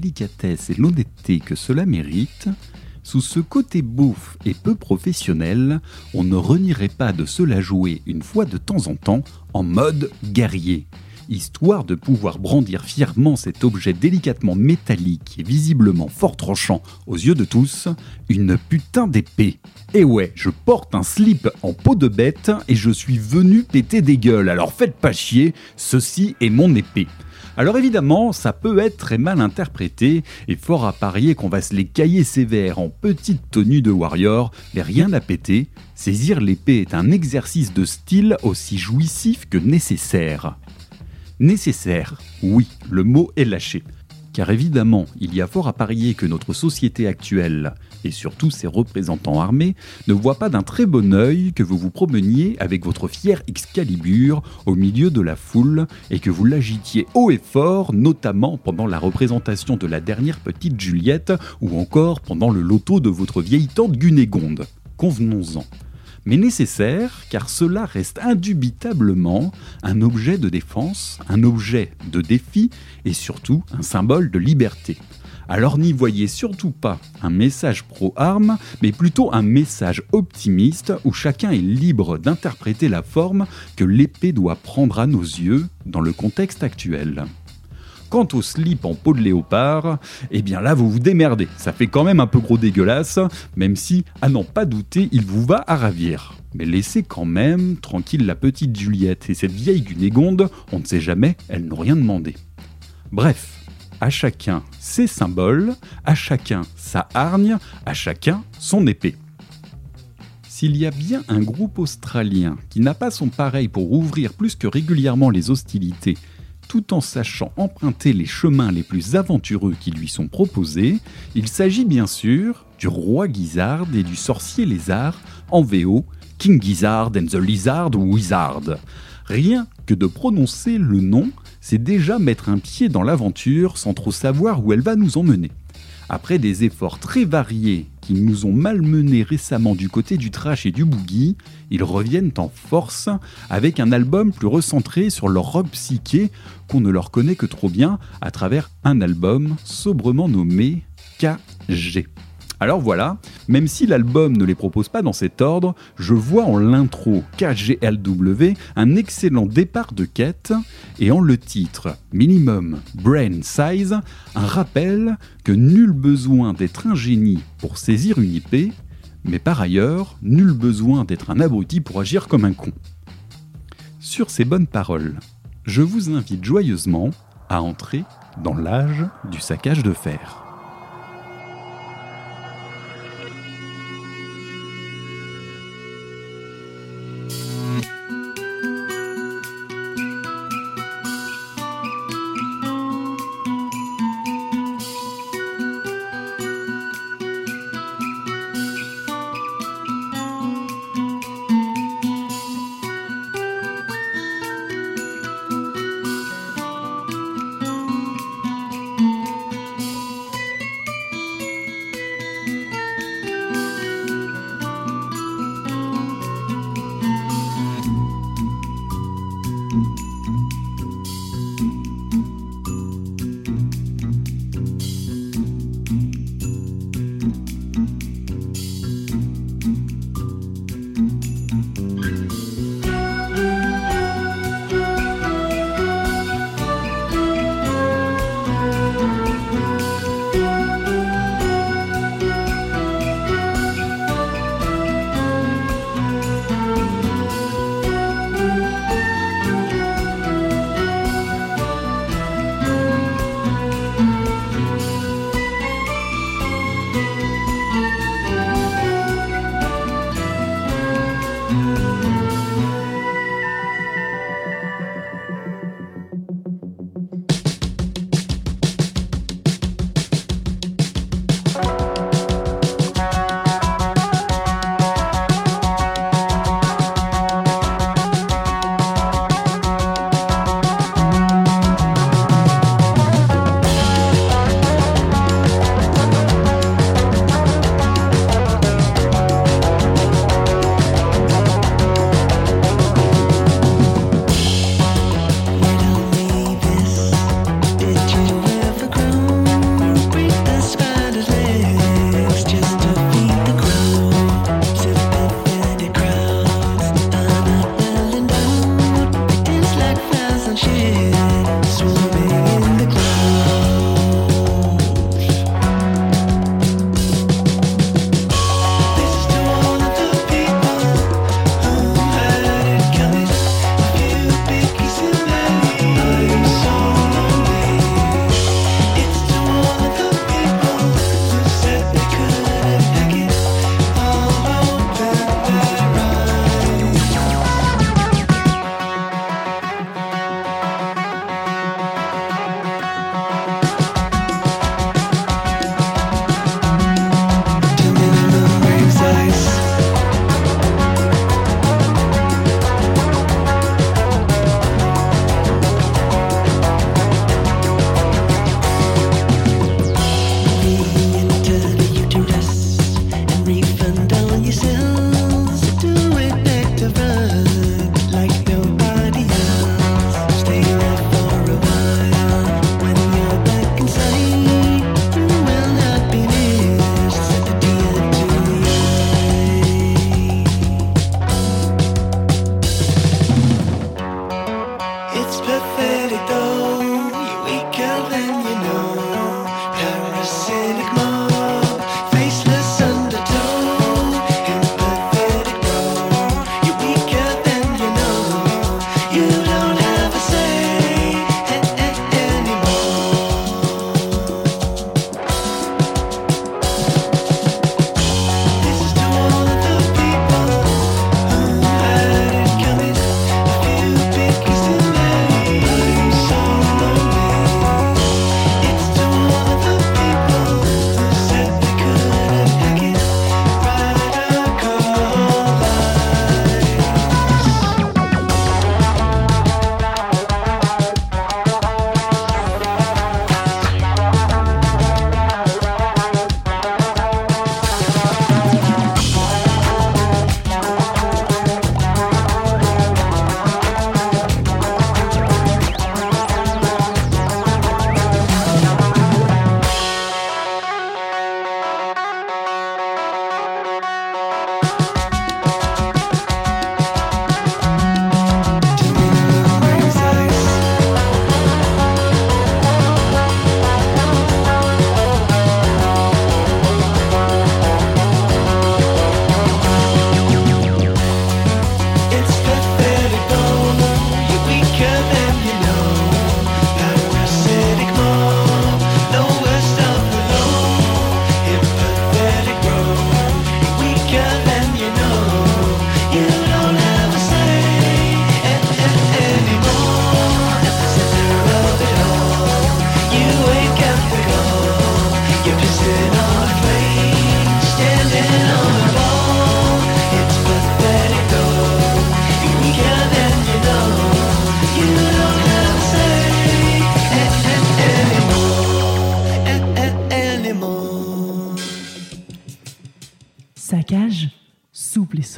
délicatesse et l'honnêteté que cela mérite, sous ce côté bouffe et peu professionnel, on ne renierait pas de se la jouer une fois de temps en temps en mode guerrier, histoire de pouvoir brandir fièrement cet objet délicatement métallique et visiblement fort tranchant aux yeux de tous, une putain d'épée. Et ouais, je porte un slip en peau de bête et je suis venu péter des gueules, alors faites pas chier, ceci est mon épée. Alors évidemment, ça peut être très mal interprété, et fort à parier qu'on va se les cailler sévères en petite tenue de warrior, mais rien à péter, saisir l'épée est un exercice de style aussi jouissif que nécessaire. Nécessaire, oui, le mot est lâché. Car évidemment, il y a fort à parier que notre société actuelle, et surtout ses représentants armés, ne voient pas d'un très bon œil que vous vous promeniez avec votre fier Excalibur au milieu de la foule et que vous l'agitiez haut et fort, notamment pendant la représentation de la dernière petite Juliette ou encore pendant le loto de votre vieille tante Gunégonde. Convenons-en mais nécessaire car cela reste indubitablement un objet de défense, un objet de défi et surtout un symbole de liberté. Alors n'y voyez surtout pas un message pro-armes, mais plutôt un message optimiste où chacun est libre d'interpréter la forme que l'épée doit prendre à nos yeux dans le contexte actuel. Quant au slip en peau de léopard, eh bien là vous vous démerdez. Ça fait quand même un peu gros dégueulasse, même si, à n'en pas douter, il vous va à ravir. Mais laissez quand même tranquille la petite Juliette et cette vieille Gunégonde, on ne sait jamais, elles n'ont rien demandé. Bref, à chacun ses symboles, à chacun sa hargne, à chacun son épée. S'il y a bien un groupe australien qui n'a pas son pareil pour ouvrir plus que régulièrement les hostilités tout en sachant emprunter les chemins les plus aventureux qui lui sont proposés, il s'agit bien sûr du roi Guizard et du sorcier lézard en VO, King Gizzard and the Lizard Wizard. Rien que de prononcer le nom, c'est déjà mettre un pied dans l'aventure sans trop savoir où elle va nous emmener. Après des efforts très variés qui nous ont malmenés récemment du côté du trash et du boogie, ils reviennent en force avec un album plus recentré sur leur rock psyché qu'on ne leur connaît que trop bien à travers un album sobrement nommé KG. Alors voilà, même si l'album ne les propose pas dans cet ordre, je vois en l'intro KGLW un excellent départ de quête et en le titre Minimum Brain Size, un rappel que nul besoin d'être un génie pour saisir une IP, mais par ailleurs, nul besoin d'être un abruti pour agir comme un con. Sur ces bonnes paroles, je vous invite joyeusement à entrer dans l'âge du saccage de fer.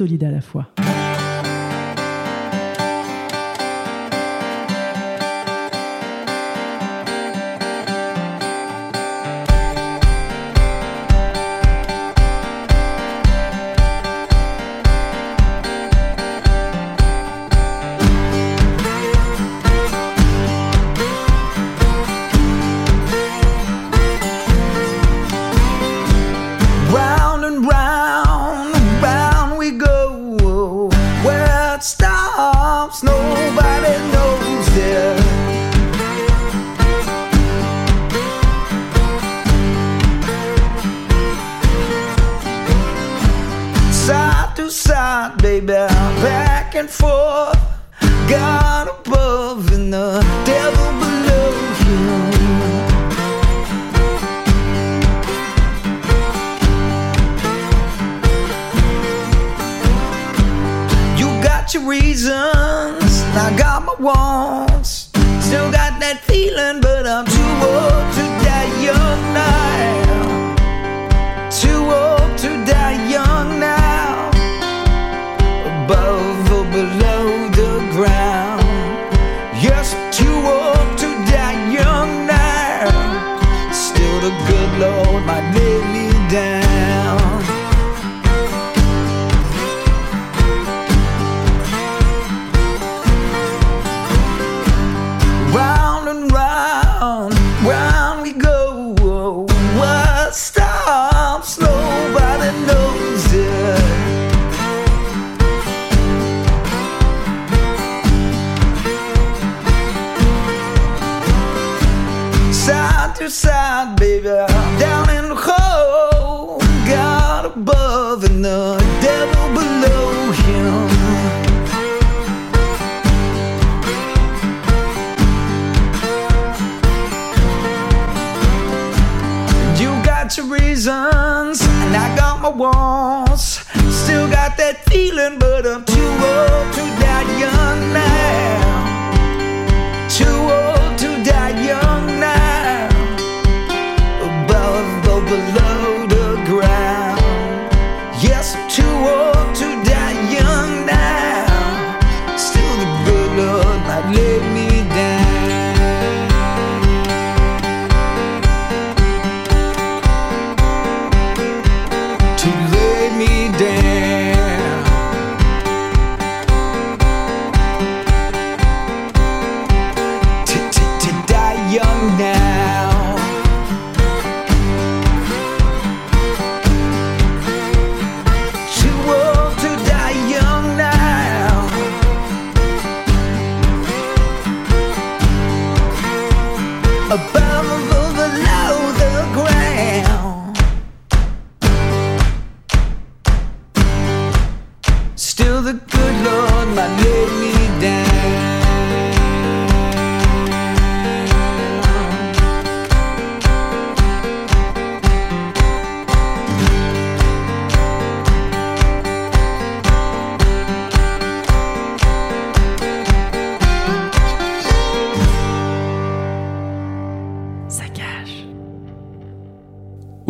Solide à la fois.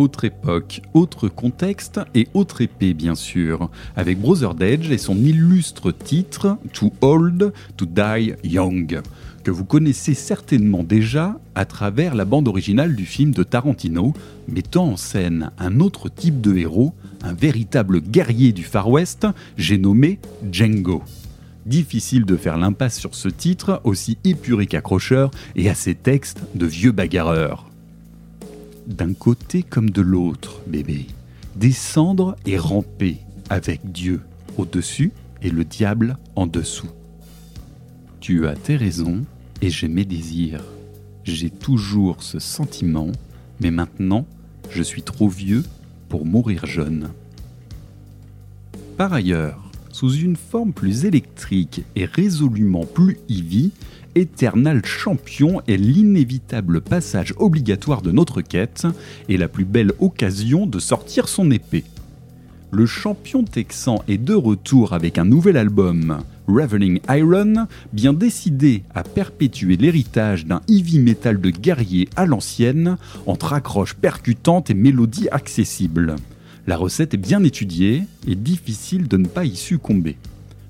Autre époque, autre contexte et autre épée bien sûr, avec Brother Edge et son illustre titre Too Old to Die Young, que vous connaissez certainement déjà à travers la bande originale du film de Tarantino, mettant en scène un autre type de héros, un véritable guerrier du Far West, j'ai nommé Django. Difficile de faire l'impasse sur ce titre, aussi épuré qu'accrocheur, et à ses textes de vieux bagarreurs d'un côté comme de l'autre, bébé. Descendre et ramper avec Dieu au-dessus et le diable en dessous. Tu as tes raisons et j'ai mes désirs. J'ai toujours ce sentiment, mais maintenant, je suis trop vieux pour mourir jeune. Par ailleurs, sous une forme plus électrique et résolument plus Ivy, Eternal Champion est l'inévitable passage obligatoire de notre quête et la plus belle occasion de sortir son épée. Le champion texan est de retour avec un nouvel album, Ravening Iron, bien décidé à perpétuer l'héritage d'un heavy metal de guerrier à l'ancienne, entre accroches percutantes et mélodies accessibles. La recette est bien étudiée et difficile de ne pas y succomber.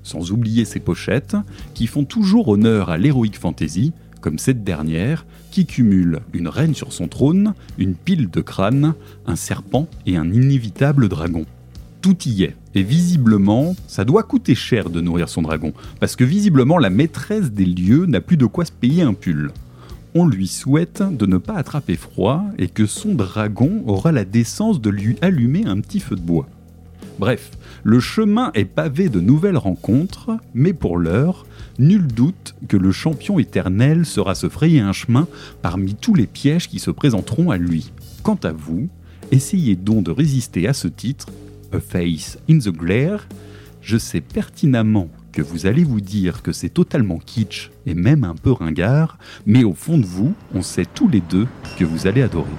Sans oublier ses pochettes, qui font toujours honneur à l'héroïque fantasy, comme cette dernière, qui cumule une reine sur son trône, une pile de crânes, un serpent et un inévitable dragon. Tout y est. Et visiblement, ça doit coûter cher de nourrir son dragon, parce que visiblement la maîtresse des lieux n'a plus de quoi se payer un pull. On lui souhaite de ne pas attraper froid et que son dragon aura la décence de lui allumer un petit feu de bois. Bref, le chemin est pavé de nouvelles rencontres, mais pour l'heure, nul doute que le champion éternel sera se frayer un chemin parmi tous les pièges qui se présenteront à lui. Quant à vous, essayez donc de résister à ce titre, A Face in the Glare. Je sais pertinemment que vous allez vous dire que c'est totalement kitsch et même un peu ringard, mais au fond de vous, on sait tous les deux que vous allez adorer.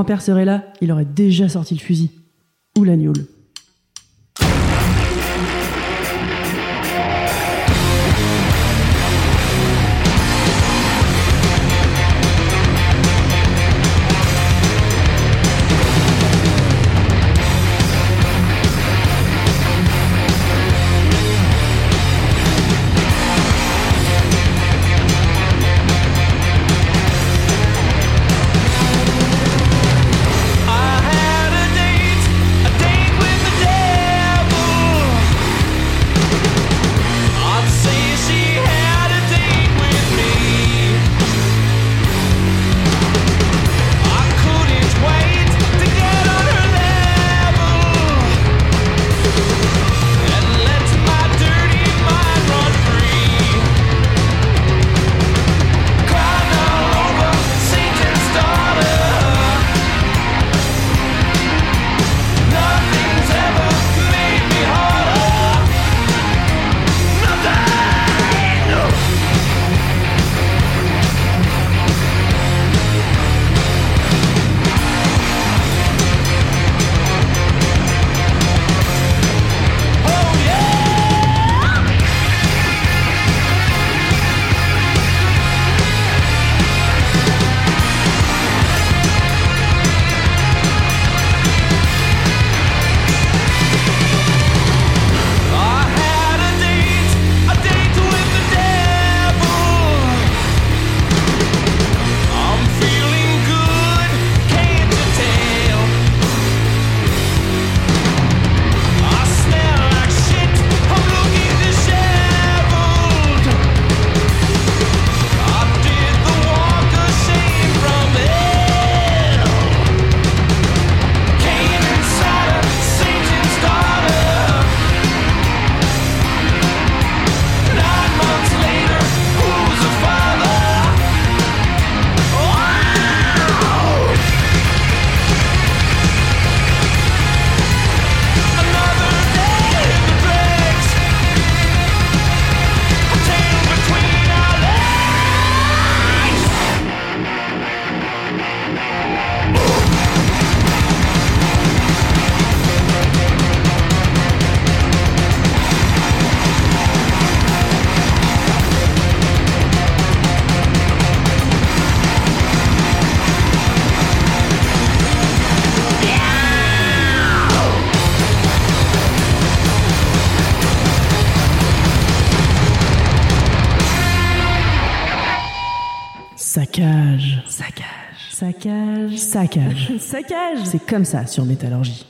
Grand-père serait là, il aurait déjà sorti le fusil. Ou l'agneau. Saccage. Saccage. C'est comme ça sur Métallurgie.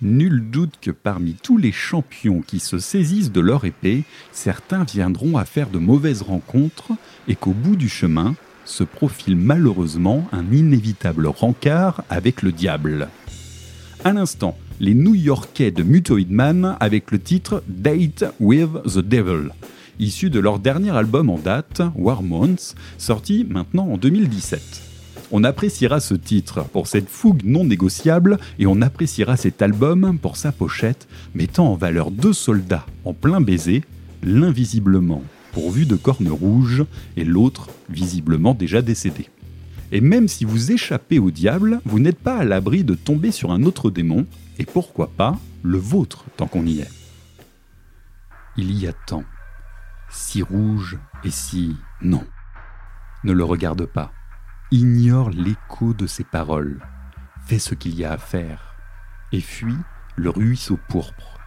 Nul doute que parmi tous les champions qui se saisissent de leur épée, certains viendront à faire de mauvaises rencontres et qu'au bout du chemin se profile malheureusement un inévitable rencard avec le diable. À l'instant, les New-Yorkais de Mutoid Man avec le titre Date with the Devil, issu de leur dernier album en date, War Months, sorti maintenant en 2017. On appréciera ce titre pour cette fougue non négociable et on appréciera cet album pour sa pochette mettant en valeur deux soldats en plein baiser, l'un visiblement pourvu de cornes rouges et l'autre visiblement déjà décédé. Et même si vous échappez au diable, vous n'êtes pas à l'abri de tomber sur un autre démon, et pourquoi pas le vôtre tant qu'on y est. Il y a tant, si rouge et si non. Ne le regarde pas, ignore l'écho de ses paroles, fais ce qu'il y a à faire, et fuis le ruisseau pourpre,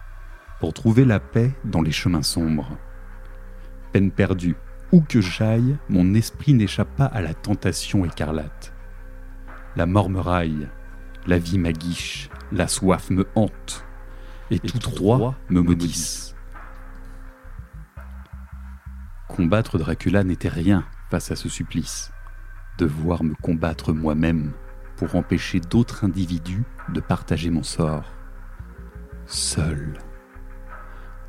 pour trouver la paix dans les chemins sombres. Peine perdue, où que j'aille, mon esprit n'échappe pas à la tentation écarlate. La mort me raille, la vie m'aguiche, la soif me hante, et, tous trois me maudissent. Combattre Dracula n'était rien face à ce supplice. Devoir me combattre moi-même pour empêcher d'autres individus de partager mon sort. Seul.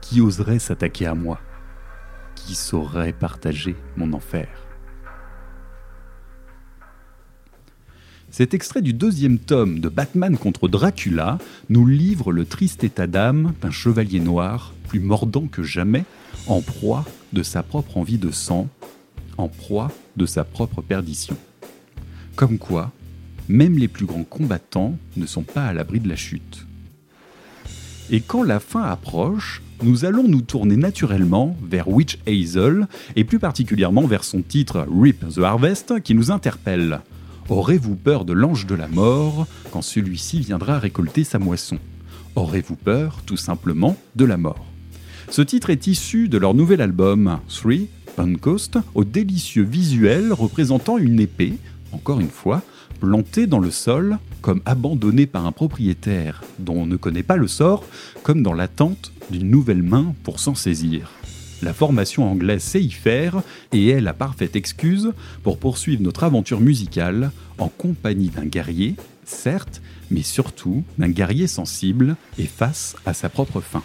Qui oserait s'attaquer à moi? Qui saurait partager mon enfer? Cet extrait du deuxième tome de Batman contre Dracula nous livre le triste état d'âme d'un chevalier noir, plus mordant que jamais, en proie de sa propre envie de sang, en proie de sa propre perdition. Comme quoi, même les plus grands combattants ne sont pas à l'abri de la chute. Et quand la fin approche, nous allons nous tourner naturellement vers Witch Hazel, et plus particulièrement vers son titre Rip the Harvest, qui nous interpelle. Aurez-vous peur de l'ange de la mort quand celui-ci viendra récolter sa moisson? Aurez-vous peur, tout simplement, de la mort? Ce titre est issu de leur nouvel album, Three, Pentecost, au délicieux visuel représentant une épée, encore une fois, plantée dans le sol, comme abandonnée par un propriétaire dont on ne connaît pas le sort, comme dans l'attente d'une nouvelle main pour s'en saisir. La formation anglaise sait y faire et est la parfaite excuse pour poursuivre notre aventure musicale en compagnie d'un guerrier, certes, mais surtout d'un guerrier sensible et face à sa propre fin.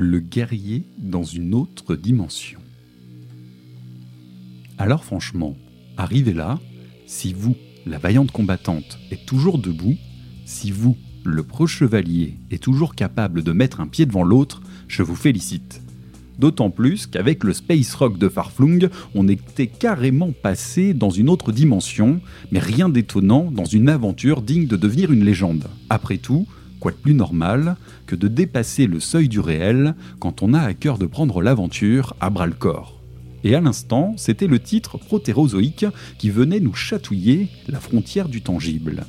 Le guerrier dans une autre dimension. Alors franchement, arrivez là, si vous, la vaillante combattante, êtes toujours debout, si vous, le pro-chevalier, est toujours capable de mettre un pied devant l'autre, je vous félicite. D'autant plus qu'avec le Space Rock de Farflung, on était carrément passé dans une autre dimension, mais rien d'étonnant dans une aventure digne de devenir une légende. Après tout, quoi de plus normal que de dépasser le seuil du réel quand on a à cœur de prendre l'aventure à bras le corps Et à l'instant, c'était le titre protérozoïque qui venait nous chatouiller la frontière du tangible.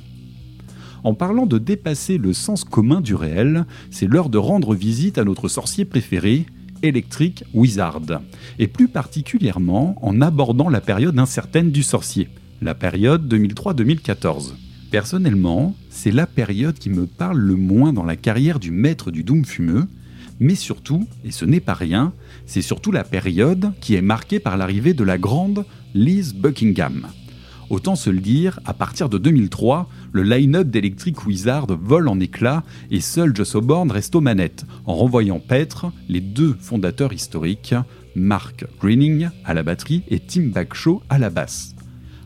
En parlant de dépasser le sens commun du réel, c'est l'heure de rendre visite à notre sorcier préféré, Electric Wizard, et plus particulièrement en abordant la période incertaine du sorcier, la période 2003-2014. Personnellement, c'est la période qui me parle le moins dans la carrière du maître du Doom fumeux, Mais surtout, et ce n'est pas rien, c'est surtout la période qui est marquée par l'arrivée de la grande Liz Buckingham. Autant se le dire, à partir de 2003, le line-up d'Electric Wizard vole en éclats et seul Joss O'Born reste aux manettes, en renvoyant paître les deux fondateurs historiques, Mark Greening à la batterie et Tim Bagshaw à la basse.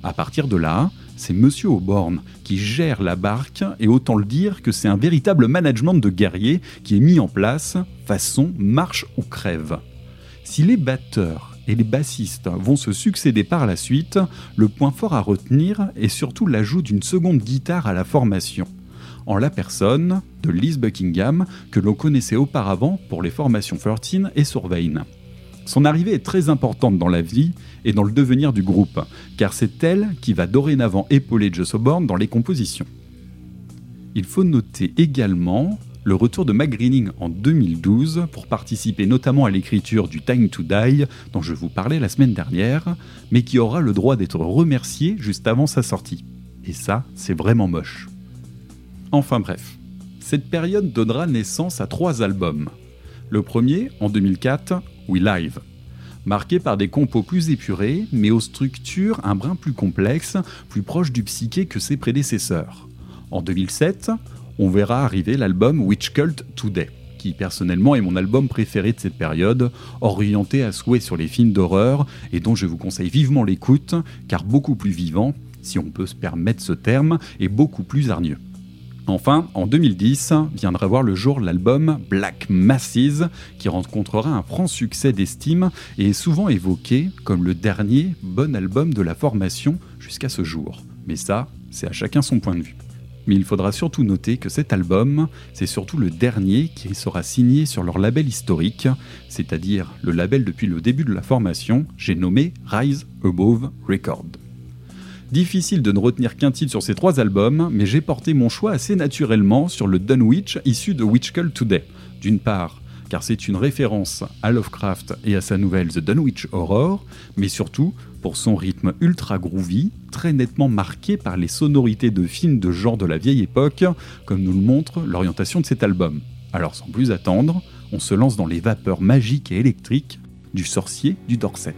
À partir de là, c'est Monsieur O'Born qui gère la barque et autant le dire que c'est un véritable management de guerrier qui est mis en place façon marche ou crève. Si les batteurs et les bassistes vont se succéder par la suite, le point fort à retenir est surtout l'ajout d'une seconde guitare à la formation, en la personne de Liz Buckingham que l'on connaissait auparavant pour les formations 13 et Survein. Son arrivée est très importante dans la vie et dans le devenir du groupe, car c'est elle qui va dorénavant épauler Joss O'Born dans les compositions. Il faut noter également le retour de Mac Greening en 2012 pour participer notamment à l'écriture du Time to Die dont je vous parlais la semaine dernière, mais qui aura le droit d'être remercié juste avant sa sortie. Et ça, c'est vraiment moche. Enfin bref, cette période donnera naissance à trois albums. Le premier, en 2004, We Live, marqué par des compos plus épurés, mais aux structures un brin plus complexes, plus proches du psyché que ses prédécesseurs. En 2007, on verra arriver l'album Witch Cult Today, qui personnellement est mon album préféré de cette période, orienté à souhait sur les films d'horreur et dont je vous conseille vivement l'écoute, car beaucoup plus vivant, si on peut se permettre ce terme, et beaucoup plus hargneux. Enfin, en 2010, viendra voir le jour l'album Black Masses, qui rencontrera un franc succès d'estime et est souvent évoqué comme le dernier bon album de la formation jusqu'à ce jour. Mais ça, c'est à chacun son point de vue. Mais il faudra surtout noter que cet album, c'est surtout le dernier qui sera signé sur leur label historique, c'est-à-dire le label depuis le début de la formation, j'ai nommé Rise Above Record. Difficile de ne retenir qu'un titre sur ces trois albums, mais j'ai porté mon choix assez naturellement sur le Dunwich issu de Witch Cult Today. D'une part, car c'est une référence à Lovecraft et à sa nouvelle The Dunwich Horror, mais surtout pour son rythme ultra groovy, très nettement marqué par les sonorités de films de genre de la vieille époque, comme nous le montre l'orientation de cet album. Alors sans plus attendre, on se lance dans les vapeurs magiques et électriques du sorcier du Dorset.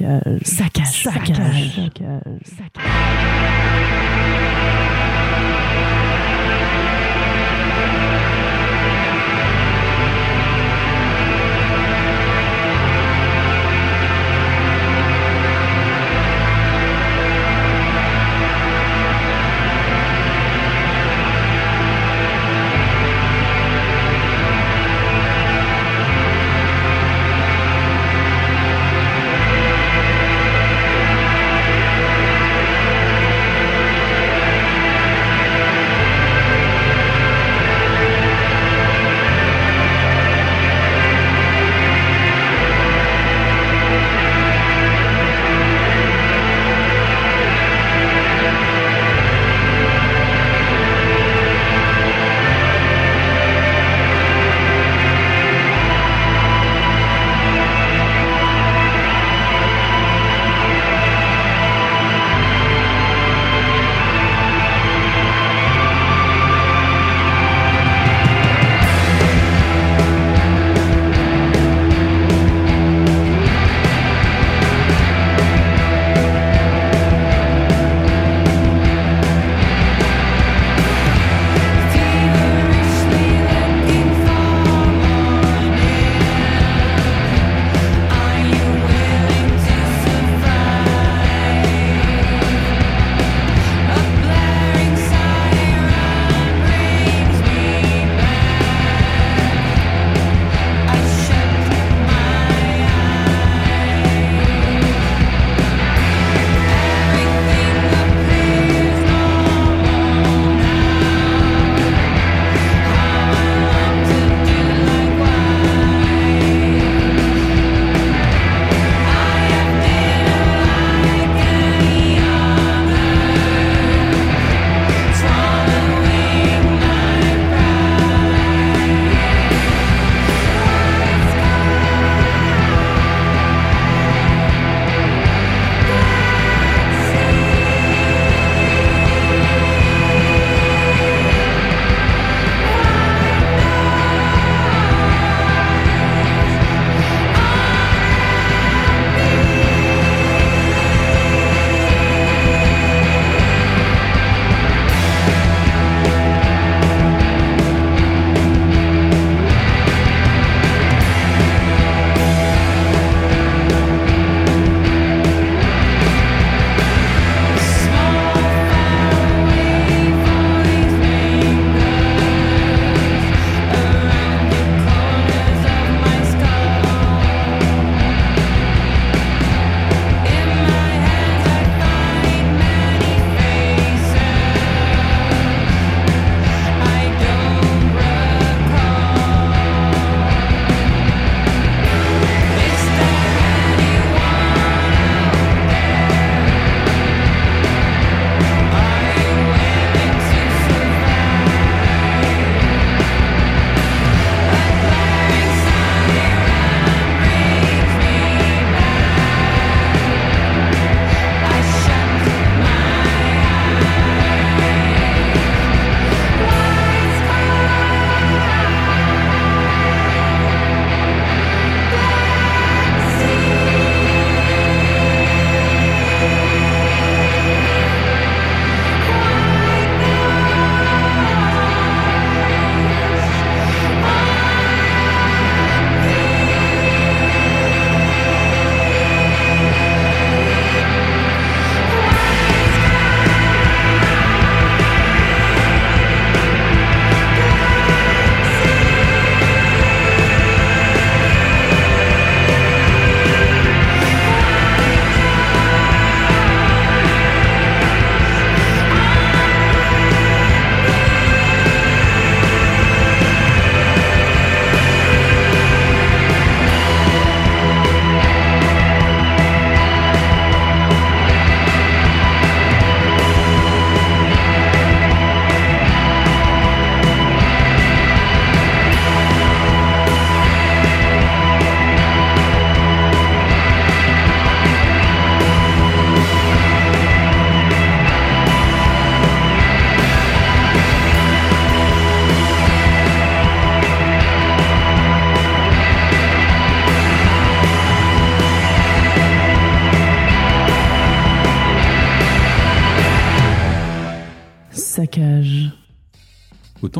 Saccage. Saccage. Saccage. Saccage. Saccage.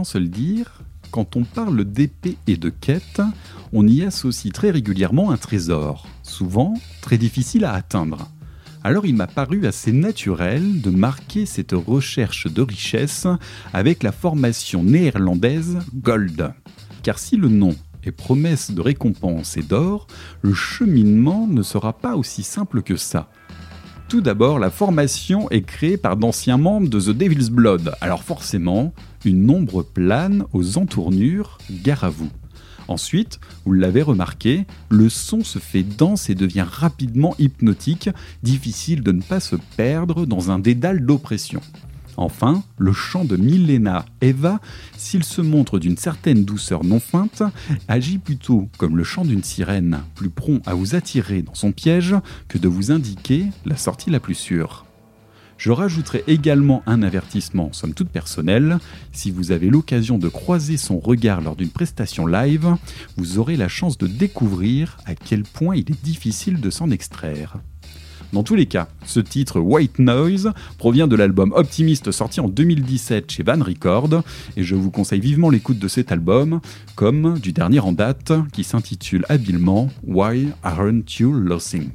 Se le dire, quand on parle d'épée et de quête, on y associe très régulièrement un trésor, souvent très difficile à atteindre. Alors il m'a paru assez naturel de marquer cette recherche de richesse avec la formation néerlandaise Gold. Car si le nom est promesse de récompense et d'or, le cheminement ne sera pas aussi simple que ça. Tout d'abord, la formation est créée par d'anciens membres de The Devil's Blood, alors forcément, une ombre plane aux entournures, gare à vous. Ensuite, vous l'avez remarqué, le son se fait dense et devient rapidement hypnotique, difficile de ne pas se perdre dans un dédale d'oppression. Enfin, le chant de Milena Eva, s'il se montre d'une certaine douceur non feinte, agit plutôt comme le chant d'une sirène, plus prompt à vous attirer dans son piège que de vous indiquer la sortie la plus sûre. Je rajouterai également un avertissement, somme toute personnel. Si vous avez l'occasion de croiser son regard lors d'une prestation live, vous aurez la chance de découvrir à quel point il est difficile de s'en extraire. Dans tous les cas, ce titre White Noise provient de l'album Optimist sorti en 2017 chez Van Record et je vous conseille vivement l'écoute de cet album, comme du dernier en date qui s'intitule habilement Why Aren't You Losing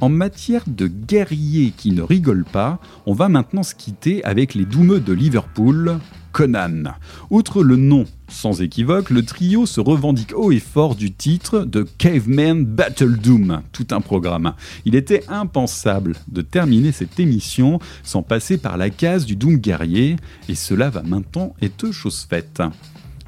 en matière de guerriers qui ne rigolent pas, on va maintenant se quitter avec les doumeux de Liverpool, Conan. Outre le nom sans équivoque, le trio se revendique haut et fort du titre de Caveman Battle Doom, tout un programme. Il était impensable de terminer cette émission sans passer par la case du Doom guerrier, et cela va maintenant être chose faite.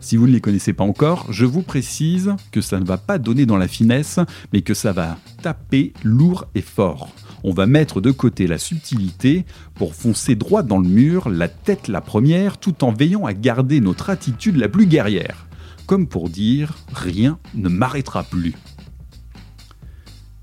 Si vous ne les connaissez pas encore, je vous précise que ça ne va pas donner dans la finesse, mais que ça va taper lourd et fort. On va mettre de côté la subtilité pour foncer droit dans le mur, la tête la première, tout en veillant à garder notre attitude la plus guerrière. Comme pour dire, rien ne m'arrêtera plus.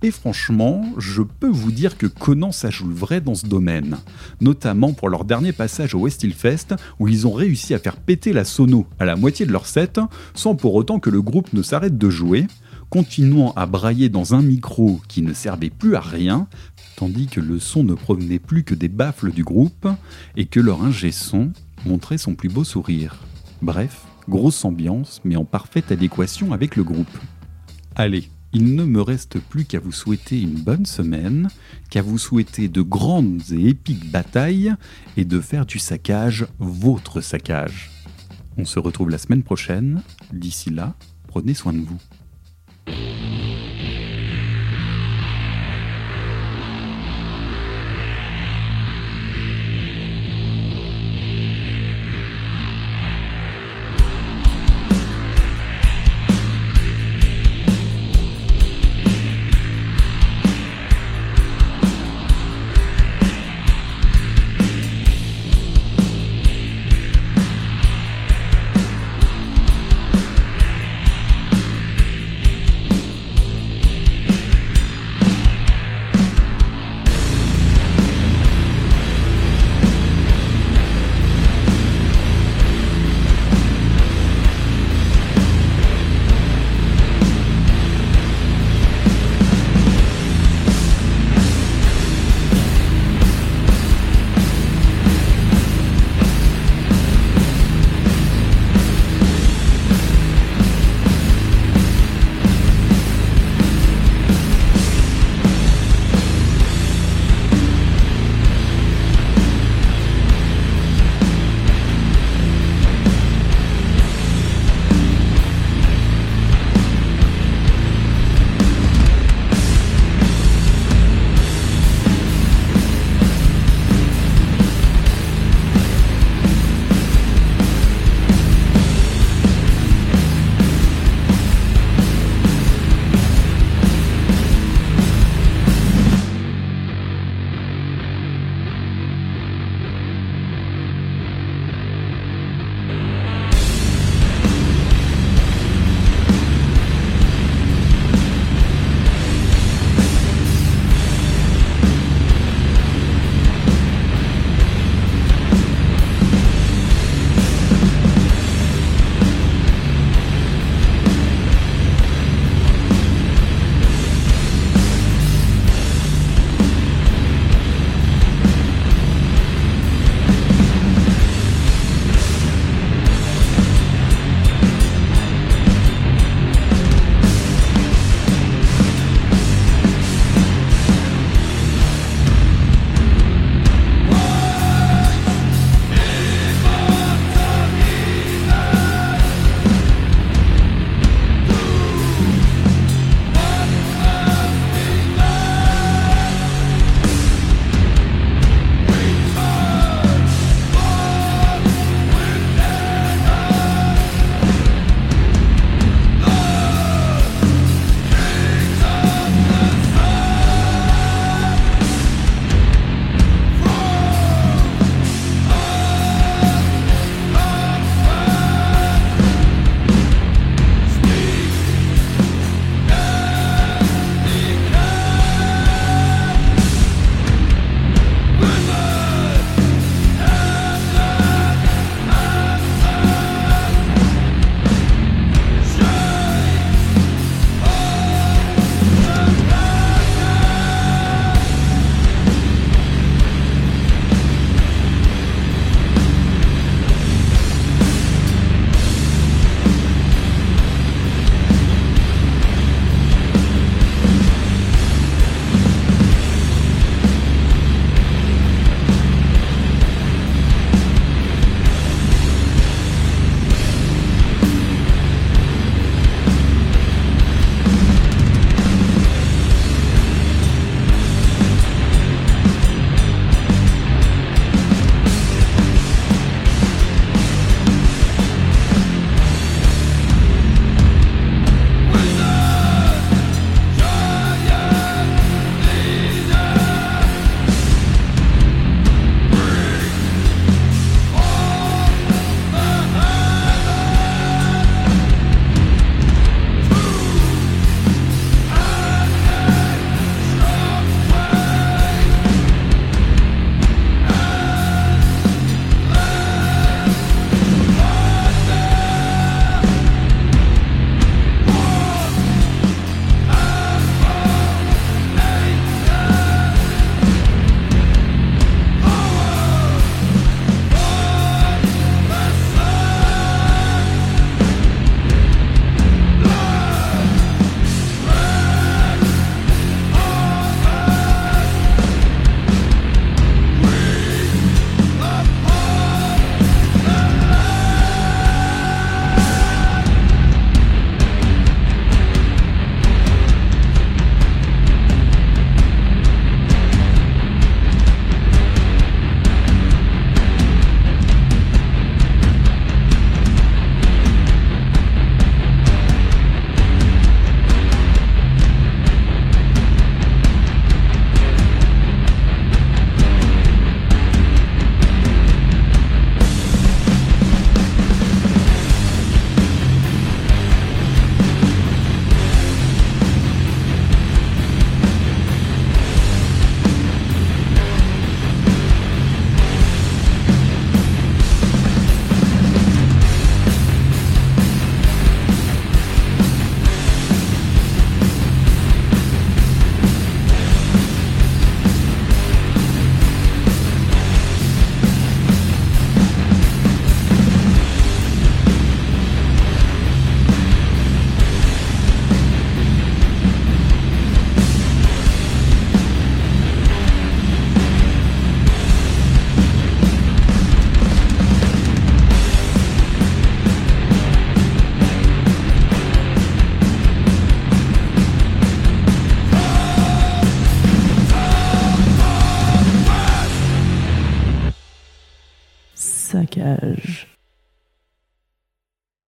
Et franchement, je peux vous dire que Conan ça vrai dans ce domaine, notamment pour leur dernier passage au West Hill Fest où ils ont réussi à faire péter la sono à la moitié de leur set sans pour autant que le groupe ne s'arrête de jouer, continuant à brailler dans un micro qui ne servait plus à rien, tandis que le son ne provenait plus que des baffles du groupe et que leur ingé son montrait son plus beau sourire. Bref, grosse ambiance mais en parfaite adéquation avec le groupe. Allez, il ne me reste plus qu'à vous souhaiter une bonne semaine, qu'à vous souhaiter de grandes et épiques batailles et de faire du saccage votre saccage. On se retrouve la semaine prochaine. D'ici là, prenez soin de vous.